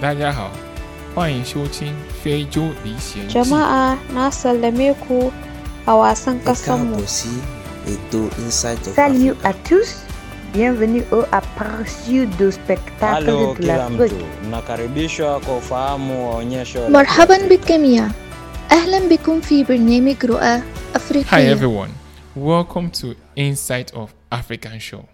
大家好，欢迎收听《非洲历险记》。 Jama'a na sallame ku a wasan ƙasanmu. Salut à tous, bienvenue au aperçu du spectacle Halo de la kila foot. mtu, mnakaribishwa kwa ufahamu wa onyesho la مرحبا بالجميع أهلا بكم في برنامج رؤى Hi أفريقية everyone, welcome to Insight of African Show.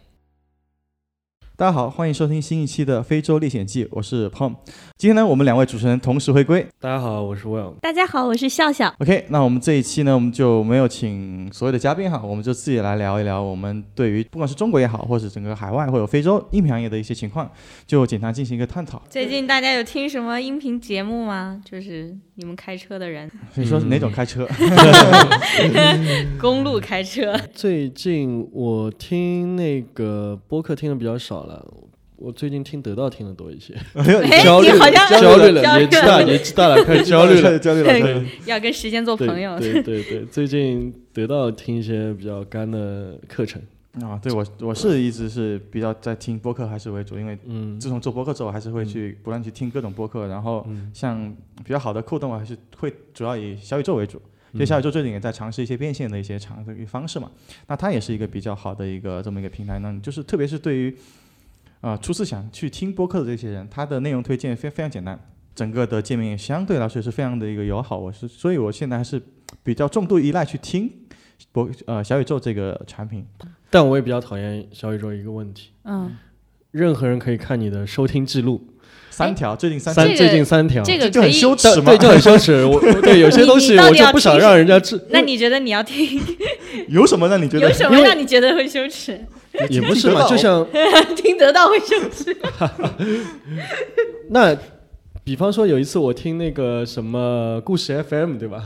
大家好，欢迎收听新一期的《非洲历险记》，我是 Pom。今天呢，我们两位主持人同时回归。大家好，我是 Will。大家好，我是笑笑。OK，那我们这一期呢，我们就没有请所有的嘉宾哈，我们就自己来聊一聊我们对于不管是中国也好，或者整个海外或者非洲音频行业的一些情况，就简单进行一个探讨。最近大家有听什么音频节目吗？就是你们开车的人，所以说哪种开车？公路开车。最近我听那个播客听的比较少了，我最近听得到听的多一些。哎，焦虑焦虑了，焦年纪大，年纪大了，开始焦虑了。焦虑了。对要跟时间做朋友。对对对，最近得到听一些比较干的课程。啊，对我我是一直是比较在听播客还是为主，因为嗯自从做播客之后，还是会去不断去听各种播客，然后嗯像比较好的互动，我还是会主要以小宇宙为主。因为小宇宙最近也在尝试一些变现的一些尝的一个方式嘛，那它也是一个比较好的一个这么一个平台呢。就是特别是对于啊、呃初次想去听播客的这些人，他的内容推荐非非常简单，整个的界面也相对来说是非常的一个友好。我是所以我现在还是比较重度依赖去听播呃小宇宙这个产品。但我也比较讨厌小宇宙一个问题，嗯，任何人可以看你的收听记录，三条，最近三三最近三条，这个就很羞耻嘛对，，就很羞耻。我我对有些 东西我就不想让人家知，那你觉得你要听 有什么让你觉得有什么让你觉得会羞耻？也不是嘛，就像 听得到会羞耻？那，比方说有一次我听那个什么故事 FM 对吧？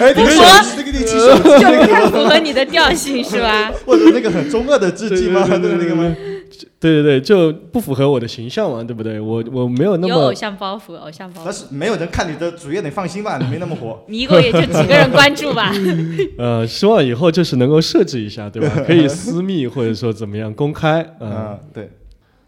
哎，你们有那个第七首就不太符合你的调性是吧？或者那个很中二的致敬吗？对那个吗？对对对，就不符合我的形象嘛，对不对？我我没有那么有偶么像包袱，偶像包袱。但是没有人看你的主页，你放心吧，你 没那么火。你一共也就几个人关注吧？呃，希望以后就是能够设置一下，对吧？可以私密或者说怎么样公开，嗯、嗯，对。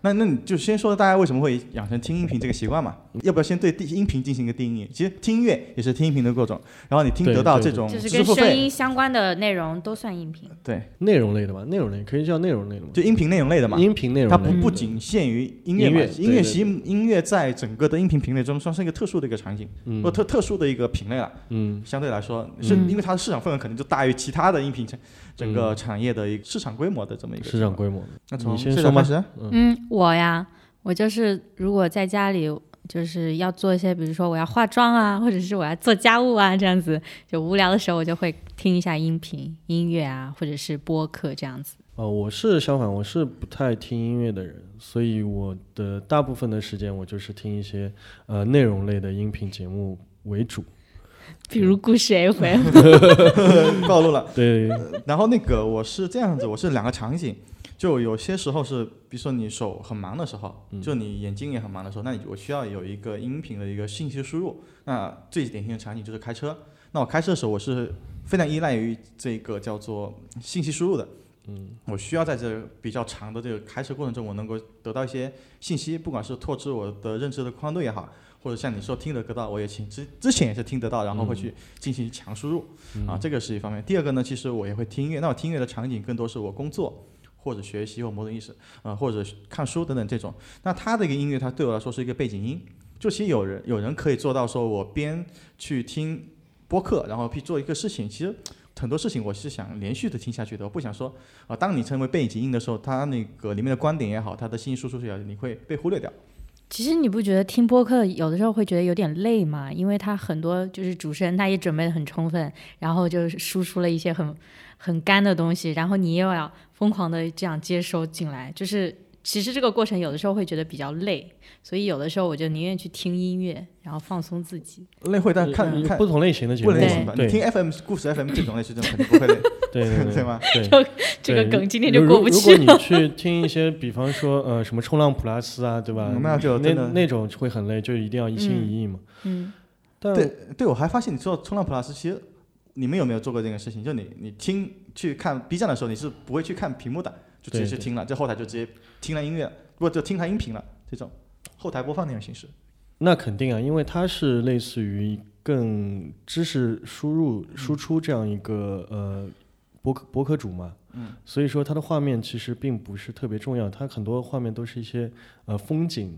那那你就先说大家为什么会养成听音频这个习惯嘛？要不要先对第音频进行一个定义？其实听音乐也是听音频的各种，然后你听得到这种就是跟声音相关的内容都算音频。对，内容类的吧，内容类可以叫内容类的嘛，就音频内容类的嘛。音频内容类它不不仅限于音乐嘛，音乐音乐对对其实音乐在整个的音频品类中算是一个特殊的一个场景，嗯或特特殊的一个品类了。嗯相对来说，是嗯因为它的市场份额可能就大于其他的音频产整个产业的一个市场规模的这么一个市场规模。那从你先说吗现在开始啊，嗯，我呀，我就是如果在家里就是要做一些，比如说我要化妆啊，或者是我要做家务啊，这样子就无聊的时候，我就会听一下音频、音乐啊，或者是播客这样子。呃，我是相反，我是不太听音乐的人，所以我的大部分的时间我就是听一些呃内容类的音频节目为主。比如故事 FM，暴露了。对，然后那个我是这样子，我是两个场景，就有些时候是，比如说你手很忙的时候，就你眼睛也很忙的时候，那你我需要有一个音频的一个信息输入。那最典型的场景就是开车。那我开车的时候，我是非常依赖于这个叫做信息输入的。嗯，我需要在这比较长的这个开车过程中，我能够得到一些信息，不管是拓知我的认知的宽度也好，或者像你说听得到，我也听之之前也是听得到，然后会去进行强输入。啊，这个是一方面。第二个呢，其实我也会听音乐，那我听音乐的场景更多是我工作或者学习或某种意识，啊、或者看书等等这种。那它的一个音乐，它对我来说是一个背景音。就其实有人有人可以做到，说我边去听播客，然后去做一个事情，其实。很多事情我是想连续的听下去的，我不想说啊、当你成为背景音的时候，它那个里面的观点也好，它的信息输出也好，你会被忽略掉。其实你不觉得听播客有的时候会觉得有点累吗？因为他很多就是主持人他也准备的很充分，然后就输出了一些很很干的东西，然后你又要疯狂的这样接收进来，就是其实这个过程有的时候会觉得比较累，所以有的时候我就宁愿去听音乐，然后放松自己。累会，但看看不同类型的节目，不能类型吧。对你听 FM 故事 FM 这种类型的肯定不会累，对 对对 对吗？对。这个梗今天就过不去如果你去听一些，比方说呃什么冲浪普拉斯啊，对吧？嗯那就那那种会很累，就一定要一心一意嘛。嗯，但对对，我还发现你说冲浪普拉斯其实你们有没有做过这个事情？就你你听去看 B 站的时候，你是不会去看屏幕的，就直接去听了，这后台就直接听了音乐了，不就听它音频了这种。后台播放那种形式。那肯定啊，因为它是类似于更知识输入输出这样一个呃博客博客主嘛，嗯，所以说它的画面其实并不是特别重要，它很多画面都是一些呃风景，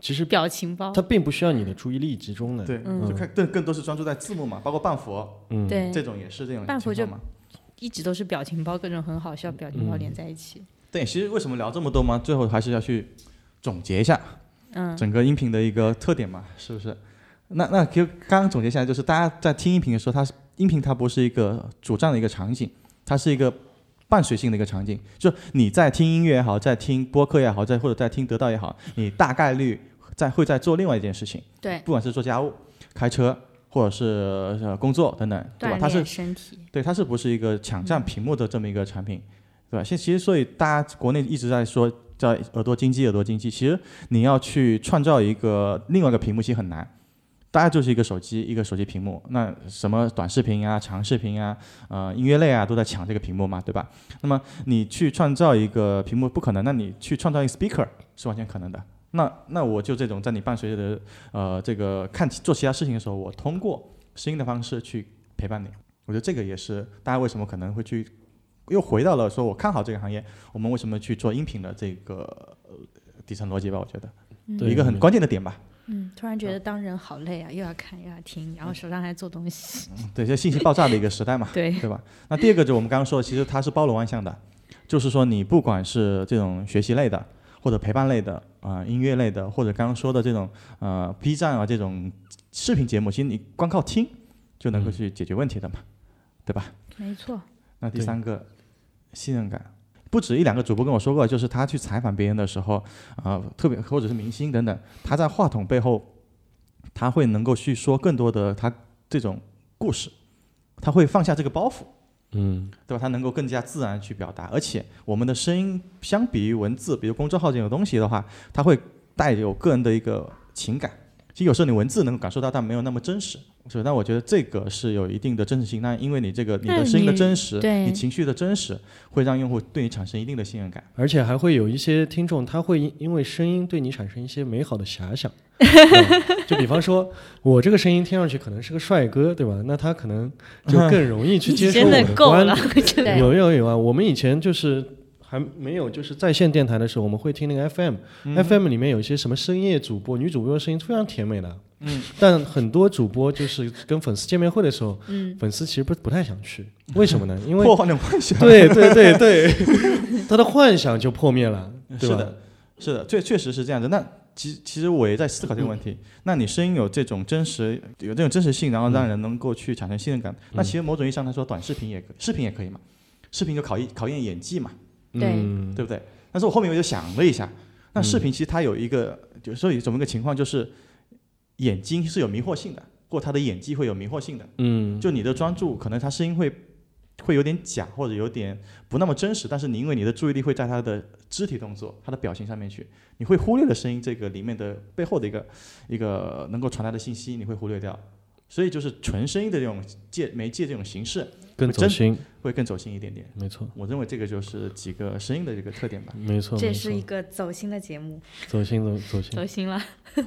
其实表情包。它，并不需要你的注意力集中的，对，嗯。就看更更多是专注在字幕嘛，包括半佛嗯，对，这种也是这种半佛就情况嘛。一直都是表情包，各种很好笑表情包嗯连在一起。对，其实为什么聊这么多吗？最后还是要去总结一下嗯，整个音频的一个特点嘛，是不是？那那就刚刚总结下来，就是大家在听音频的时候，它是音频它不是一个主站的一个场景，它是一个伴随性的一个场景。就你在听音乐也好，在听播客也好，在或者在听得到也好，你大概率在会在做另外一件事情，对，不管是做家务、开车，或者是呃工作等等，对吧？它是身体。对，它是不是一个抢占屏幕的这么一个产品，对吧？现其实所以大家国内一直在说叫耳朵经济，耳朵经济，其实你要去创造一个另外一个屏幕其实很难。大家就是一个手机，一个手机屏幕，那什么短视频啊、长视频啊、呃音乐类啊，都在抢这个屏幕嘛，对吧？那么你去创造一个屏幕不可能，那你去创造一个 speaker 是完全可能的。那那我就这种在你伴随着呃这个看做其他事情的时候，我通过声音的方式去陪伴你。我觉得这个也是大家为什么可能会去，又回到了说我看好这个行业，我们为什么去做音频的这个呃底层逻辑吧？我觉得对一个很关键的点吧。嗯，突然觉得当人好累啊，又要看又要听，然后手上还做东西。对，这信息爆炸的一个时代嘛，对，对吧？那第二个就我们刚刚说的，其实它是包罗万象的，就是说你不管是这种学习类的，或者陪伴类的，啊、音乐类的，或者刚刚说的这种呃 B 站啊这种视频节目，其实你光靠听就能够去解决问题的嘛，对吧？没错。那第三个，信任感，不止一两个主播跟我说过，就是他去采访别人的时候，啊、特别或者是明星等等，他在话筒背后，他会能够去说更多的他这种故事，他会放下这个包袱，嗯，对吧？它能够更加自然去表达，而且我们的声音相比于文字，比如公众号这种东西的话，它会带有个人的一个情感。其实有时候你文字能够感受到，但没有那么真实。所以，但我觉得这个是有一定的真实性。那因为你这个你的声音的真实，对你情绪的真实，会让用户对你产生一定的信任感。而且还会有一些听众，他会因因为声音对你产生一些美好的遐想，嗯就比方说，我这个声音听上去可能是个帅哥，对吧？那他可能就更容易去 接受我的够了观点。真的有有有啊！我们以前就是还没有就是在线电台的时候，我们会听那个 FM，FM、里面有一些什么深夜主播，女主播的声音非常甜美的。嗯，但很多主播就是跟粉丝见面会的时候，嗯，粉丝其实不不太想去，为什么呢？因为破坏了幻想。对对对对，他的幻想就破灭了，对吧？是的，是的，确确实是这样的。那其其实我也在思考这个问题。那你声音有这种真实，有这种真实性，然后让人能够去产生信任感，那其实某种意义上来说，短视频也可以，视频也可以嘛。视频就考验考验演技嘛，对嗯对不对？但是我后面我就想了一下，那视频其实它有一个，就是说有这么一个情况，就是眼睛是有迷惑性的，或他的演技会有迷惑性的。嗯，就你的专注，可能他声音会会有点假，或者有点不那么真实，但是你因为你的注意力会在他的肢体动作、他的表情上面去，你会忽略了声音这个里面的背后的一个一个能够传达的信息，你会忽略掉。所以就是纯声音的这种介媒介这种形式更走心，会更走心一点点。没错，我认为这个就是几个声音的这个特点吧。没错，这是一个走心的节目，走心走走心走。心了。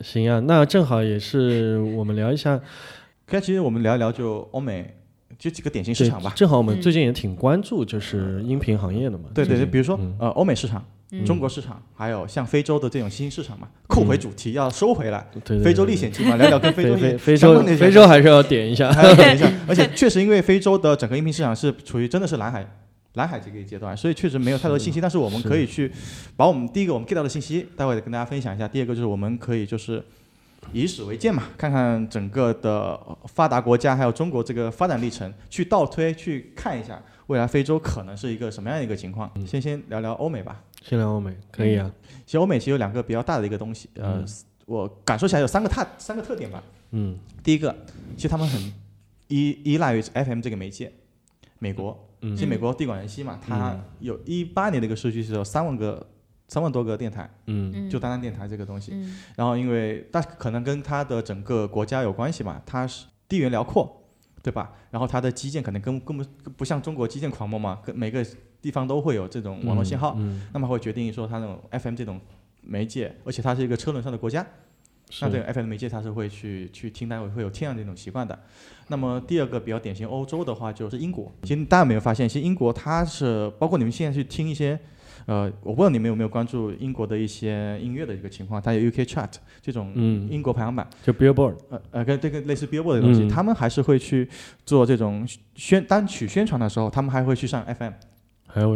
行啊，那正好也是我们聊一下 可其实我们聊一聊就欧美，就几个典型市场吧。正好我们嗯最近也挺关注就是音频行业的嘛。对对对，比如说嗯呃欧美市场、嗯中国市场，还有像非洲的这种新兴市场嘛，扣回主题要收回来。非洲历险记嘛，聊聊跟非洲非洲非洲还是要点一下。还要点一下，而且确实因为非洲的整个音频市场是处于真的是蓝海蓝海这个阶段，所以确实没有太多信息。但是我们可以去把我们第一个我们 get 到的信息，待会跟大家分享一下。第二个就是我们可以就是以史为鉴嘛，看看整个的发达国家还有中国这个发展历程，去倒推去看一下未来非洲可能是一个什么样的一个情况。先先聊聊欧美吧。先聊欧美，可以啊。其实欧美其实有两个比较大的一个东西，呃，我感受起来有三个特三个特点吧。嗯第一个，其实他们很依依赖于 FM 这个媒介。美国，嗯其实美国地广人稀嘛，它有一八年的一个数据是有三万个、三万多个电台，嗯嗯，就单单电台这个东西。嗯然后因为但可能跟它的整个国家有关系嘛，它是地缘辽阔，对吧？然后它的基建可能跟根本不像中国基建狂魔嘛，跟每个地方都会有这种网络信号，嗯。那么会决定说它那种 FM 这种媒介，而且它是一个车轮上的国家，那这是个 FM 媒介它是会去去听，它会会有听这种习惯的。那么第二个比较典型欧洲的话就是英国，其实大家有没有发现，其实英国它是包括你们现在去听一些。呃，我不知道你们有没有关注英国的一些音乐的一个情况，它有 UK Chart 这种嗯。英国排行榜，就 Billboard，呃呃，跟这个类似 Billboard 的东西，嗯。他们还是会去做这种宣单曲宣传的时候，他们还会去上 FM，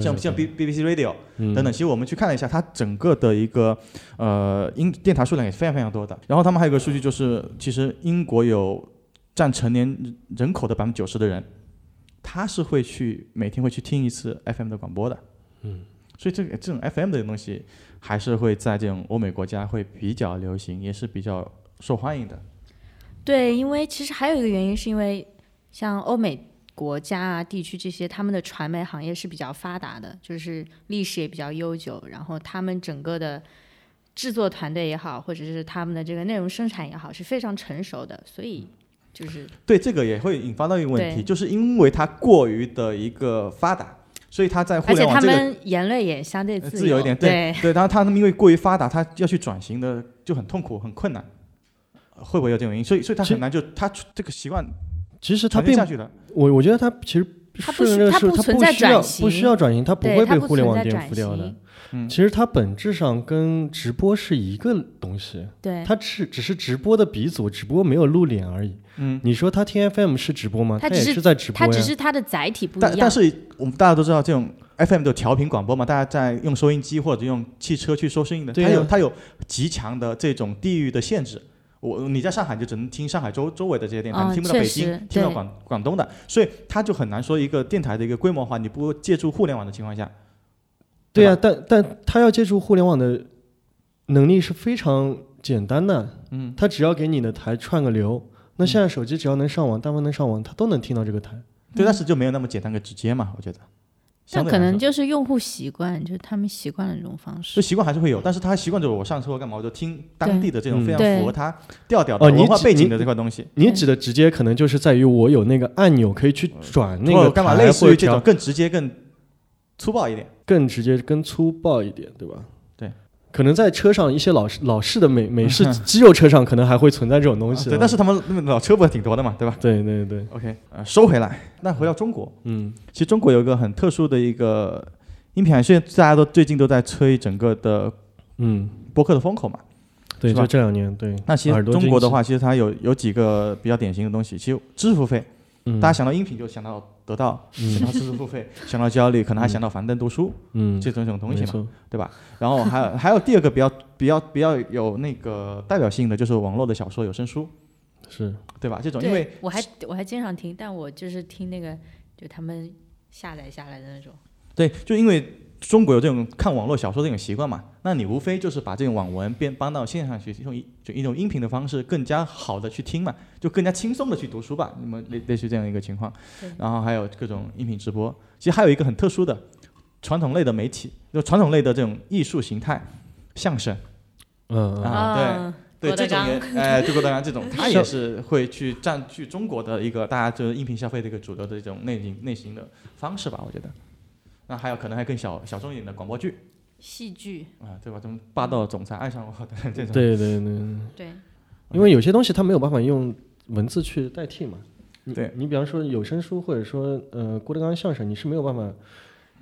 像像 B BBC Radio 嗯等等。其实我们去看了一下，它整个的一个呃音电台数量也是非常非常多的。然后他们还有一个数据就是，其实英国有占成年人口的百分之九十的人，他是会去每天会去听一次 FM 的广播的。嗯，所以这个这种 FM 的东西还是会在这种欧美国家会比较流行，也是比较受欢迎的。对，因为其实还有一个原因，是因为像欧美国家啊、地区这些，他们的传媒行业是比较发达的，就是历史也比较悠久，然后他们整个的制作团队也好，或者是他们的这个内容生产也好，是非常成熟的，所以就是对，这个也会引发到一个问题，就是因为它过于的一个发达，所以它在互而且他联网这个们言论也相对呃自自由一点，对对，然后他们因为过于发达，他要去转型的就很痛苦、很困难，呃会不会有这种原因？所以，所以他很难就他这个习惯其实它并下去的。我我觉得它其实它不需顺着是它它不存在需要转型不需要转型，它不会被互联网颠覆掉的。嗯其实它本质上跟直播是一个东西，对，它只只是直播的鼻祖，只不过没有露脸而已。嗯，你说它听 FM 是直播吗？它只是它也是在直播呀。它只是它的载体不一样。但但是我们大家都知道，这种 FM 的调频广播嘛，大家在用收音机或者用汽车去收声音的，它有它有极强的这种地域的限制。我你在上海就只能听上海周周围的这些电台，哦你听不到北京，听不到广广东的，所以它就很难说一个电台的一个规模化，你不借助互联网的情况下，对呀、吧？但但他要借助互联网的能力是非常简单的，嗯，他只要给你的台串个流，那现在手机只要能上网，但凡能上网，他都能听到这个台。对，但是就没有那么简单跟直接嘛，我觉得。相对来说但可能就是用户习惯，就是他们习惯了这种方式就。习惯还是会有，但是他习惯着我上车干嘛，我就听当地的这种非常符合他调调的文化背景的这块东西。你指的直接可能就是在于我有那个按钮可以去转那个干嘛类似于这种更直接、更粗暴一点。更直接、更粗暴一点，对吧？对，可能在车上一些老式老式的美 美式肌肉车上，可能还会存在这种东西、对，但是他们那个老车不是挺多的嘛，对吧对对对，？OK，呃，收回来。那回到中国，嗯其实中国有一个很特殊的一个音频，现在大家都最近都在吹整个的嗯，播客的风口嘛。对，是吧就这两年，对。那其实中国的话，其实它有有几个比较典型的东西。其实支付费，嗯、大家想到音频就想到得到，嗯想到知识付费，想到焦虑，可能还想到樊登读书嗯这种这种东西嘛。对吧？然后还有还有第二个比较比较比较有那个代表性的就是网络的小说有声书，是对吧？这种因为，我还我还经常听，但我就是听那个就他们下载下来的那种。对，就因为中国有这种看网络小说这种习惯嘛，那你无非就是把这种网文变搬到线上去，用一就一种音频的方式更加好的去听嘛，就更加轻松的去读书吧。那么类类似于这样一个情况，然后还有各种音频直播，其实还有一个很特殊的传统类的媒体，就传统类的这种艺术形态，相声。嗯嗯啊对嗯对，这种也，哎，对郭德纲这种，他也是会去占据中国的一个大家就是音频消费的一个主流的这种类型类型的方式吧，我觉得。那还有可能还更小小众一点的广播剧戏剧，啊，对吧？这种霸道总裁爱上我的这种，对对对，对，因为有些东西它没有办法用文字去代替嘛。你对你比方说有声书，或者说呃郭德纲相声，你是没有办法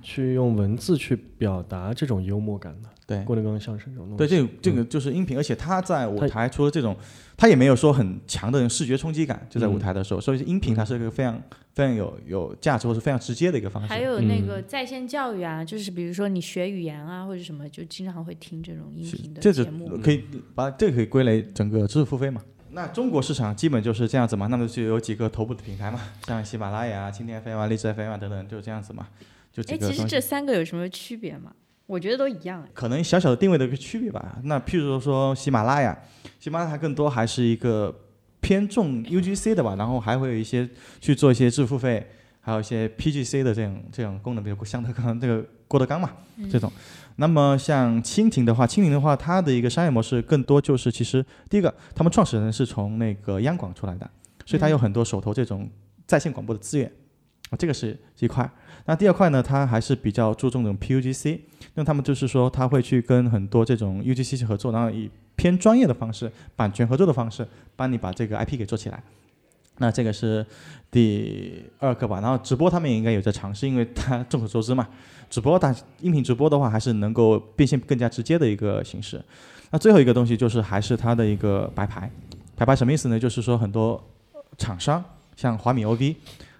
去用文字去表达这种幽默感的。对郭德纲相声这种东西。对，这个这个就是音频，而且他在舞台除了这种，他也没有说很强的视觉冲击感，就在舞台的时候，所以音频它是一个非常非常有有价值或是非常直接的一个方式。还有那嗯个在线教育啊，就是比如说你学语言啊或者什么，就经常会听这种音频的节目。可以把这个可以归类整个知识付费嘛？那中国市场基本就是这样子嘛，那么就有几个头部的平台嘛，像喜马拉雅啊、蜻蜓 FM 啊、荔枝 FM 啊等等，就这样子嘛，就哎，其实。这三个有什么区别吗？我觉得都一样哎。可能小小的定位的一个区别吧。那譬如说喜马拉雅，喜马拉雅更多还是一个偏重 UGC 的吧，然后还会有一些去做一些支付费，还有一些 PGC 的这种这种功能，比如像他刚刚这个郭德纲嘛、这种。那么像蜻蜓的话，蜻蜓的话，它的一个商业模式更多就是其实第一个，他们创始人是从那个央广出来的，所以它有很多手头这种在线广播的资源。啊，这个是一块。那第二块呢，它还是比较注重这种 PUGC，那他们就是说他会去跟很多这种 UGC 去合作，然后以偏专业的方式、版权合作的方式，帮你把这个 IP 给做起来。那这个是第二个吧，然后直播他们也应该有在尝试，因为它众所周知嘛，直播它音频直播的话还是能够变现更加直接的一个形式。那最后一个东西就是还是它的一个白牌，白牌什么意思呢？就是说很多厂商像华米 OV，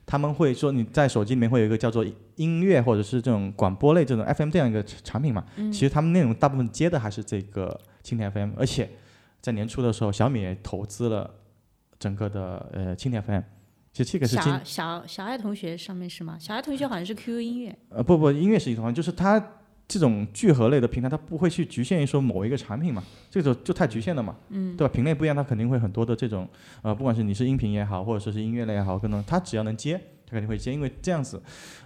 他们会说你在手机里面会有一个叫做音乐或者是这种广播类这种 FM 这样一个产品嘛，嗯其实他们内容大部分接的还是这个蜻蜓 FM，而且在年初的时候，小米也投资了整个的呃蜻蜓 FM。其实这个是小小小爱同学上面是吗？小爱同学好像是 QQ 音乐，呃不不音乐是一同，就是它这种聚合类的平台，它不会去局限于说某一个产品嘛，这种就就太局限了嘛，嗯，对吧？品类不一样，它肯定会很多的这种呃，不管是你是音频也好，或者说是音乐类也好，可能它只要能接，它肯定会接，因为这样子，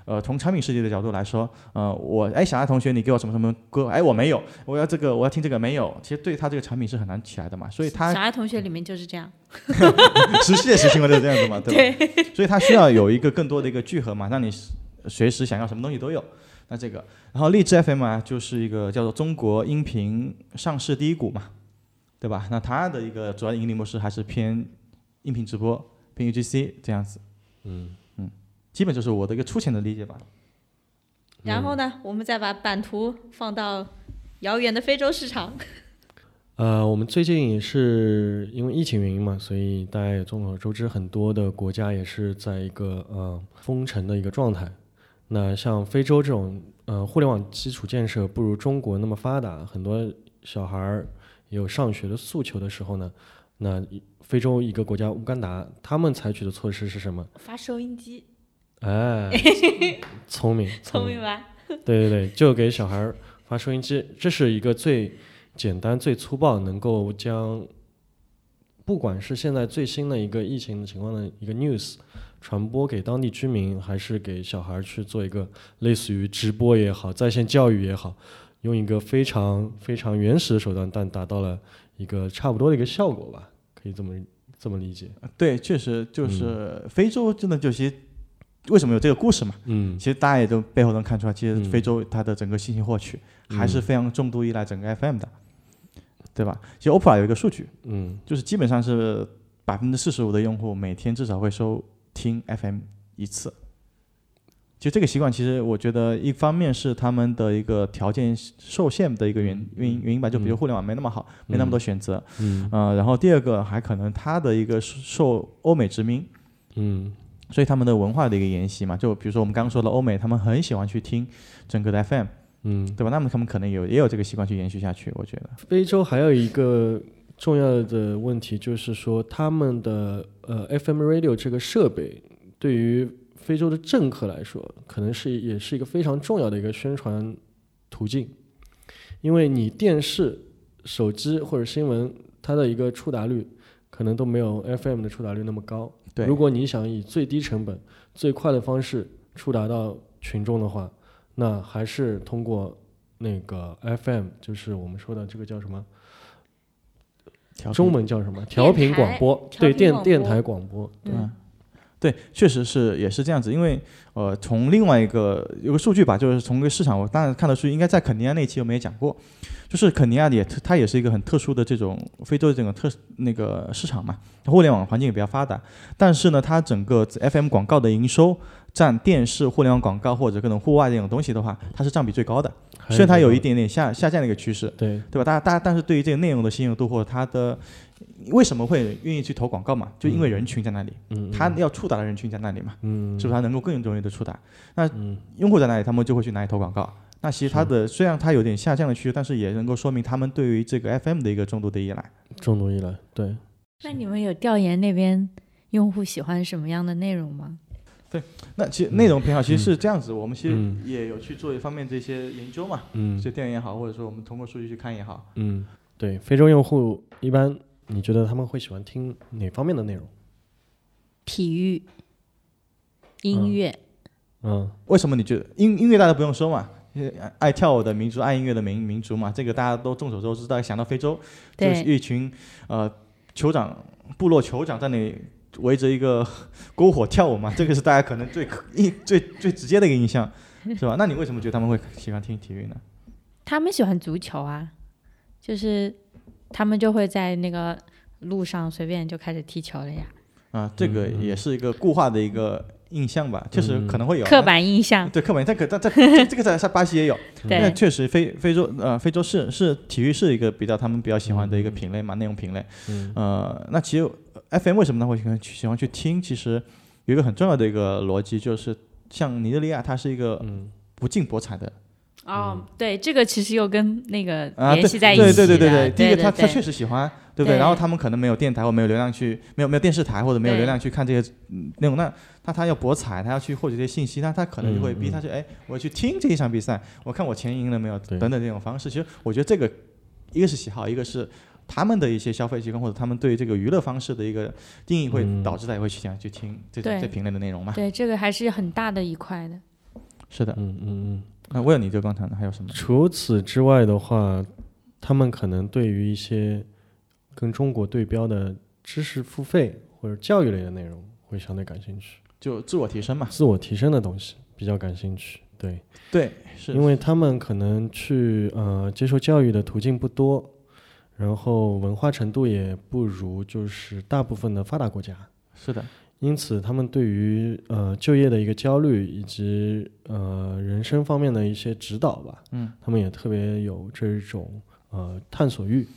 呃，从产品设计的角度来说，呃，我哎小爱同学你给我什么什么歌，哎我没有，我要这个我要听这个没有，其实对它这个产品是很难起来的嘛，所以它小爱同学里面就是这样。实现实情况就是这样子嘛，对吧？所以它需要有一个更多的一个聚合嘛，让你随时想要什么东西都有。那这个，然后荔枝 FM 啊，就是一个叫做中国音频上市第一股嘛，对吧？那它的一个主要盈利模式还是偏音频直播、偏 UGC 这样子，嗯基本就是我的一个粗浅的理解吧。然后呢，我们再把版图放到遥远的非洲市场。呃，我们最近也是因为疫情原因嘛，所以大家也众所周知，很多的国家也是在一个呃封城的一个状态。那像非洲这种呃互联网基础建设不如中国那么发达，很多小孩儿有上学的诉求的时候呢，那非洲一个国家乌干达，他们采取的措施是什么？发收音机，哎，聪明，聪明吧？对对对，就给小孩儿发收音机，这是一个最简单、最粗暴，能够将不管是现在最新的一个疫情的情况的一个 news 传播给当地居民，还是给小孩去做一个类似于直播也好、在线教育也好，用一个非常非常原始的手段，但达到了一个差不多的一个效果吧，可以这么这么理解。对，确实就是非洲真的就其实为什么有这个故事嘛？嗯其实大家也都背后能看出来，其实嗯非洲它的整个信息获取还是非常重度依赖整个 FM 的，对吧？其实 OPRA 有一个数据，嗯就是基本上是百分之四十五的用户每天至少会收听 FM 一次。就这个习惯，其实我觉得一方面是他们的一个条件受限的一个原原因原因吧，就比如互联网没那么好，没那么多选择，嗯呃，然后第二个还可能他的一个受欧美殖民，嗯所以他们的文化的一个沿袭嘛，就比如说我们刚刚说的欧美，他们很喜欢去听整个的 FM，嗯，对吧？那么他们可能有也有这个习惯去延续下去，我觉得。非洲还有一个重要的问题，就是说他们的呃 FM radio 这个设备，对于非洲的政客来说，可能是也是一个非常重要的一个宣传途径，因为你电视、手机或者新闻，它的一个触达率可能都没有 FM 的触达率那么高。对，如果你想以最低成本、最快的方式触达到群众的话，那还是通过那个 FM，就是我们说的这个叫什么？中文叫什么？调频广播，对，电电台广播。对，嗯，对，确实是也是这样子，因为呃，从另外一个有个数据吧，就是从一个市场，我当然看得出，应该在肯尼亚那期我们也讲过，就是肯尼亚也它也是一个很特殊的这种非洲的这种特那个市场嘛，互联网环境也比较发达，但是呢，它整个 FM 广告的营收占电视、互联网广告或者各种户外这种东西的话，它是占比最高的，虽然它有一点点下下降的一个趋势，对，对吧？大家大家但是对于这个内容的信用度或者它的为什么会愿意去投广告嘛？就因为人群在那里，嗯，他要触达的人群在那里嘛，嗯，是不是？他能够更容易的触达？那嗯用户在哪里，他们就会去哪里投广告？那其实它的虽然它有点下降的趋势，但是也能够说明他们对于这个 FM 的一个重度的依赖。重度依赖，对，那你们有调研那边用户喜欢什么样的内容吗？对那其实内容偏好其实是这样子，我们其实嗯也有去做一方面这些研究嘛，嗯就调研也好，或者说我们通过数据去看也好。嗯，对，非洲用户一般你觉得他们会喜欢听哪方面的内容？体育、音乐，嗯为什么你觉得音音乐大家不用说嘛？因为爱爱跳舞的民族，爱音乐的民民族嘛，这个大家都众所周知。大家想到非洲，就是，一群呃酋长部落酋长在那里围着一个 篝火跳舞嘛，这个是大家可能最可印最最直接的一个印象，是吧？那你为什么觉得他们会喜欢听体育呢？他们喜欢足球啊，就是他们就会在那个路上随便就开始踢球了呀。啊，这个也是一个固化的一个印象吧，确实可能会有刻板印象。对刻板，这个在在这这个在在巴西也有，对那确实非非洲呃非洲是是体育是一个比较他们比较喜欢的一个品类嘛，内容品类。嗯呃，那其实 FM 为什么他会喜欢去喜欢去听？其实有一个很重要的一个逻辑，就是像尼日利亚，它是一个嗯不进博彩的哦，对，这个其实又跟那个啊，对联系在一起对对对对对第一个他他确实喜欢，对不对？对然后他们可能没有电台或没有流量去，没有没有电视台或者没有对流量去看这些嗯内容，那那他要博彩，他要去获取这些信息，那他可能就会逼他去，哎，我去听这一场比赛，我看我钱赢了没有，对等等这种方式。其实我觉得这个一个是喜好，一个是。他们的一些消费习惯或者他们对这个娱乐方式的一个定义，会嗯导致他也会去想去听这种对这品类的内容嘛？对，这个还是很大的一块的。是的。嗯嗯嗯。那为了你这个刚才呢，还有什么？除此之外的话，他们可能对于一些跟中国对标的知识付费或者教育类的内容会相对感兴趣，就自我提升嘛。自我提升的东西比较感兴趣。对，对，是因为他们可能去呃接受教育的途径不多，然后文化程度也不如就是大部分的发达国家，是的，因此他们对于呃就业的一个焦虑以及呃人生方面的一些指导吧，嗯，他们也特别有这种呃探索欲。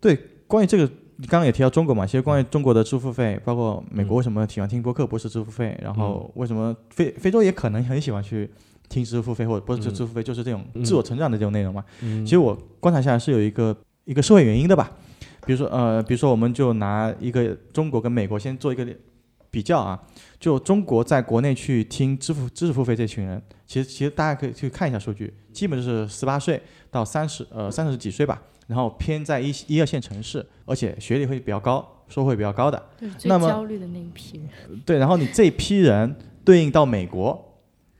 对，关于这个，你刚刚也提到中国嘛，其实关于中国的支付费，包括美国为什么喜欢听播客不是支付费，然后为什么非非洲也可能很喜欢去听支付费或者不是支付费，就是这种自我成长的这种内容嘛。嗯。其实我观察下来是有一个一个社会原因的吧，比如说呃，比如说我们就拿一个中国跟美国先做一个比较啊，就中国在国内去听支付知识付费这群人，其实其实大家可以去看一下数据，基本就是十八岁到三十呃三十几岁吧，然后偏在一一二线城市，而且学历会比较高，收入会比较高的。就是最那么焦虑的那一批人。对，然后你这批人对应到美国，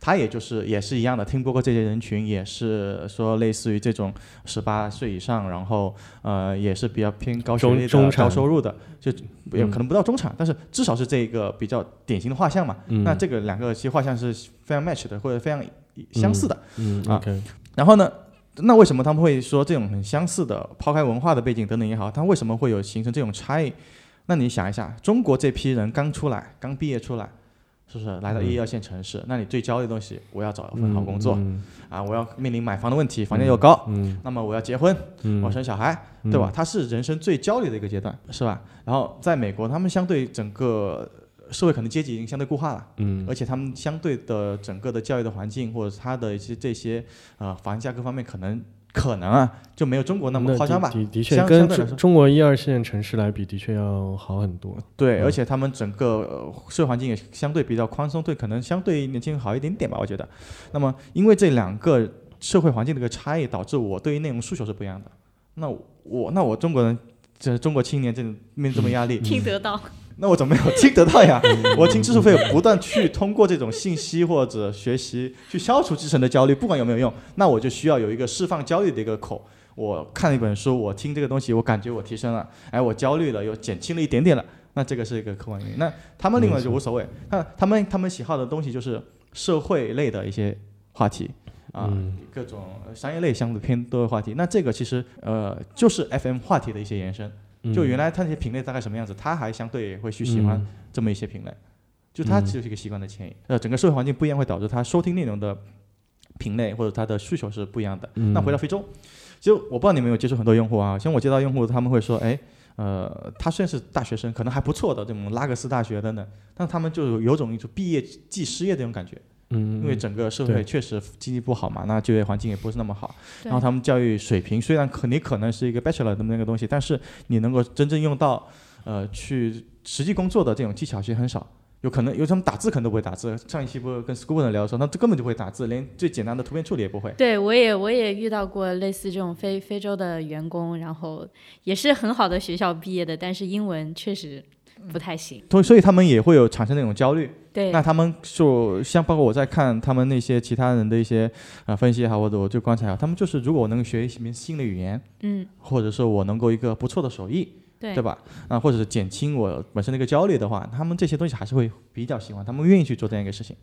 他也就是也是一样的，听播客这些人群也是说类似于这种十八岁以上，然后呃也是比较偏高学中历的、高收入的，就也嗯可能不到中产，但是至少是这个比较典型的画像嘛。嗯那这个两个其实画像是非常 match 的，或者非常相似的。嗯啊 OK，然后呢，那为什么他们会说这种很相似的，抛开文化的背景等等也好，他为什么会有形成这种差异？那你想一下，中国这批人刚出来，刚毕业出来，是不是来到一二线城市？那你最焦虑的东西，我要找一份好工作、嗯啊，我要面临买房的问题，房价又高，嗯那么我要结婚，嗯我生小孩，对吧？它是人生最焦虑的一个阶段，是吧？然后在美国，他们相对整个社会可能阶级已经相对固化了，嗯而且他们相对的整个的教育的环境或者他的一些这些呃房价各方面可能可能啊就没有中国那么夸张吧？的确相跟中中国一二线城市来比，的确要好很多。对，嗯而且他们整个、呃、社会环境也相对比较宽松，对，可能相对年轻人好一点点吧，我觉得。那么因为这两个社会环境的一个差异，导致我对于内容诉求是不一样的。那我那我中国人，这中国青年这面临这么压力，听得到，那我怎么没有听得到呀？我听知识付费，不断去通过这种信息或者学习去消除自身的焦虑，不管有没有用，那我就需要有一个释放焦虑的一个口。我看一本书，我听这个东西，我感觉我提升了，哎，我焦虑了，又减轻了一点点了，那这个是一个客观原因。那他们另外就无所谓，那他们他们喜好的东西就是社会类的一些话题。啊，嗯各种商业类相对偏多的话题，那这个其实呃就是 FM 话题的一些延伸。就原来他那些品类大概什么样子，他还相对会去喜欢嗯这么一些品类，就它嗯就是一个习惯的迁移。呃，整个社会环境不一样，会导致他收听内容的品类或者他的需求是不一样的。嗯那回到非洲，其实我不知道你们有接触很多用户啊，像我接到用户，他们会说，哎，呃，他虽然是大学生，可能还不错的这种拉各斯大学等等，但他们就有有种一种毕业即失业这种感觉。嗯，因为整个社会确实经济不好嘛，那就业环境也不是那么好。对然后他们教育水平虽然可你可能是一个 bachelor 的那个东西，但是你能够真正用到呃去实际工作的这种技巧其实很少。有可能有他们打字可能都不会打字，上一期不是跟 school 人聊的时候，那这根本就不会打字，连最简单的图片处理也不会。对我也我也遇到过类似这种非非洲的员工，然后也是很好的学校毕业的，但是英文确实不太行。所以所以他们也会有产生那种焦虑。对，那他们就像包括我在看他们那些其他人的一些呃分析也好，或者我就观察也好，他们就是如果我能学一门新的语言，嗯，或者说我能够一个不错的手艺，对对吧？啊，或者是减轻我本身的一个焦虑的话，他们这些东西还是会比较喜欢，他们愿意去做这样一个事情。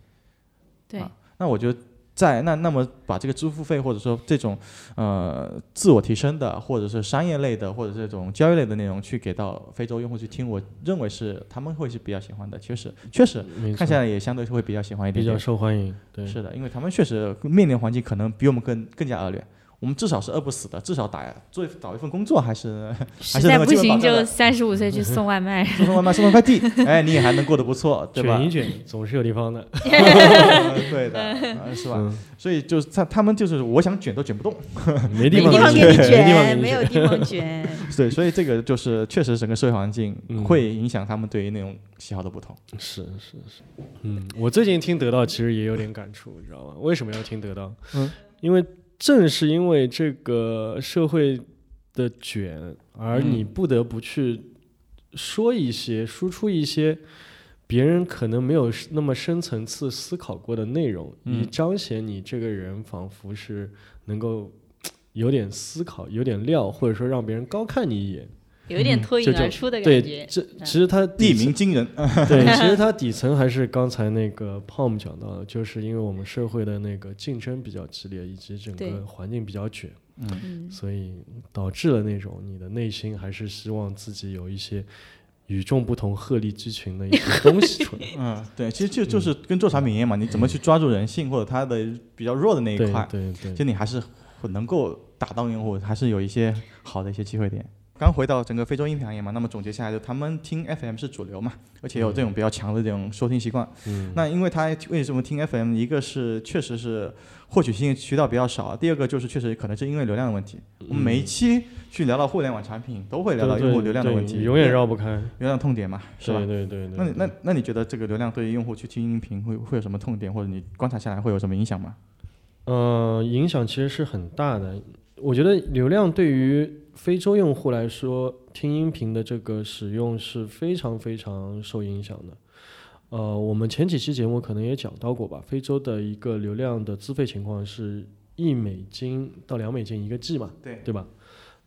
对啊那我觉得在那那么把这个支付费或者说这种呃自我提升的，或者是商业类的，或者这种交易类的内容去给到非洲用户去听，我认为是他们会是比较喜欢的。确实，确实看起来也相对会比较喜欢一点比较。受欢迎。对，是的，因为他们确实面临环境可能比我们更更加恶劣。我们至少是饿不死的，至少打做找一份工作还是 实在不行就三十五岁去送外卖。送外卖送送快递，哎，你也还能过得不错，对吧卷？一卷总是有地方的。对的，呃是吧？嗯，所以就是他他们就是我想卷都卷不动，没地方给给你卷，没地方给你没有地方卷。对，所以这个就是确实整个社会环境嗯会影响他们对于那种喜好的不同。是是是，嗯，我最近听得到其实也有点感触，你知道吗？为什么要听得到？嗯，因为正是因为这个社会的卷，而嗯你不得不去说一些、输出一些别人可能没有那么深层次思考过的内容，嗯以彰显你这个人仿佛是能够 有点思考、有点料，或者说让别人高看你一眼。有一点脱颖而出的感对觉，。这其实它地名惊人，对，其实它 底层还是刚才那个 Palm 讲到的，就是因为我们社会的那个竞争比较激烈，以及整个环境比较卷，嗯，嗯，所以导致了那种你的内心还是希望自己有一些与众不同、鹤立鸡群的一些东西出来。嗯，对，其实就就是跟做产品一样嘛，你怎么去抓住人性或者他的比较弱的那一块，对对其实你还是能够打动用户，还是有一些好的一些机会点。刚回到整个非洲音频行业嘛，那么总结下来，就他们听 FM 是主流嘛，而且有这种比较强的这种收听习惯。嗯，那因为他为什么听 FM？一个是确实是获取信息渠道比较少，第二个就是确实可能是因为流量的问题。我们每一期去聊到互联网产品，都会聊到用户流量的问题，永远绕不开。流量痛点嘛，是吧？对对对对。那你那那你觉得这个流量对于用户去听音频会会有什么痛点，或者你观察下来会有什么影响吗？呃，影响其实是很大的。我觉得流量对于非洲用户来说，听音频的这个使用是非常非常受影响的。呃，我们前几期节目可能也讲到过吧，非洲的一个流量的资费情况是一美金到两美金一个 G 嘛，对对吧？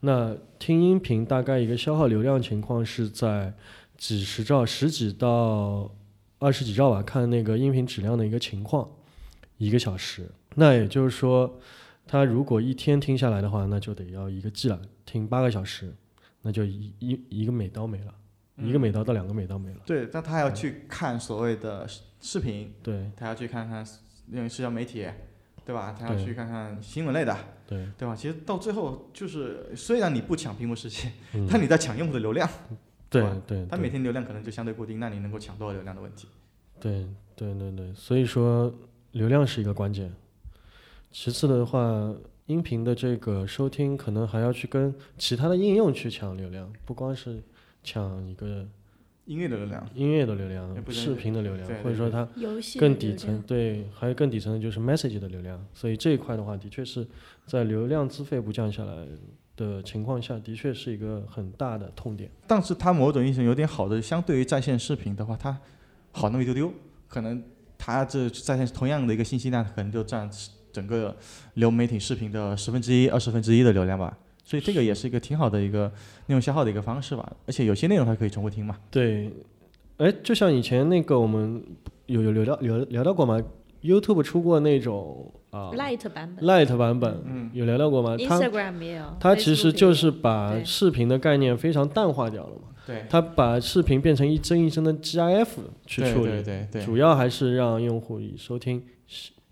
那听音频大概一个消耗流量情况是在几十兆、十几到二十几兆吧，看那个音频质量的一个情况，一个小时。那也就是说，他如果一天听下来的话，那就得要一个 G 了，听八个小时，那就一一一个美刀没了，一个美刀到两个美刀没了。对，但他还要去看所谓的视视频，对他要去看看那种社交媒体，对吧？他要去看看新闻类的，对，对吧？其实到最后就是，虽然你不抢屏幕时间，嗯但你在抢用户的流量，对吧对，他每天流量可能就相对固定，那你能够抢多少流量的问题？对对对对，所以说流量是一个关键。其次的话，音频的这个收听可能还要去跟其他的应用去抢流量，不光是抢一个音乐的流量，音乐的流量视频的流量或者说它更底层对，还有更底层的就是 message 的流量。所以这一块的话，的确是在流量资费不降下来的情况下，的确是一个很大的痛点。但是它某种意义上有点好的，相对于在线视频的话，它好那么一丢丢，可能它这在线同样的一个信息量，可能就占整个流媒体视频的十分之一、二十分之一的流量吧。所以这个也是一个挺好的一个内容消耗的一个方式吧。而且有些内容它可以重复听嘛。对，哎，就像以前那个我们有有聊到聊聊到过吗？YouTube 出过那种啊 Light 版本 Light 版本，嗯有聊到过吗？它，Instagram 也有。它其实就是把视频的概念非常淡化掉了嘛。对，它把视频变成一帧一帧的 GIF 去处理，对对对，主要还是让用户以收听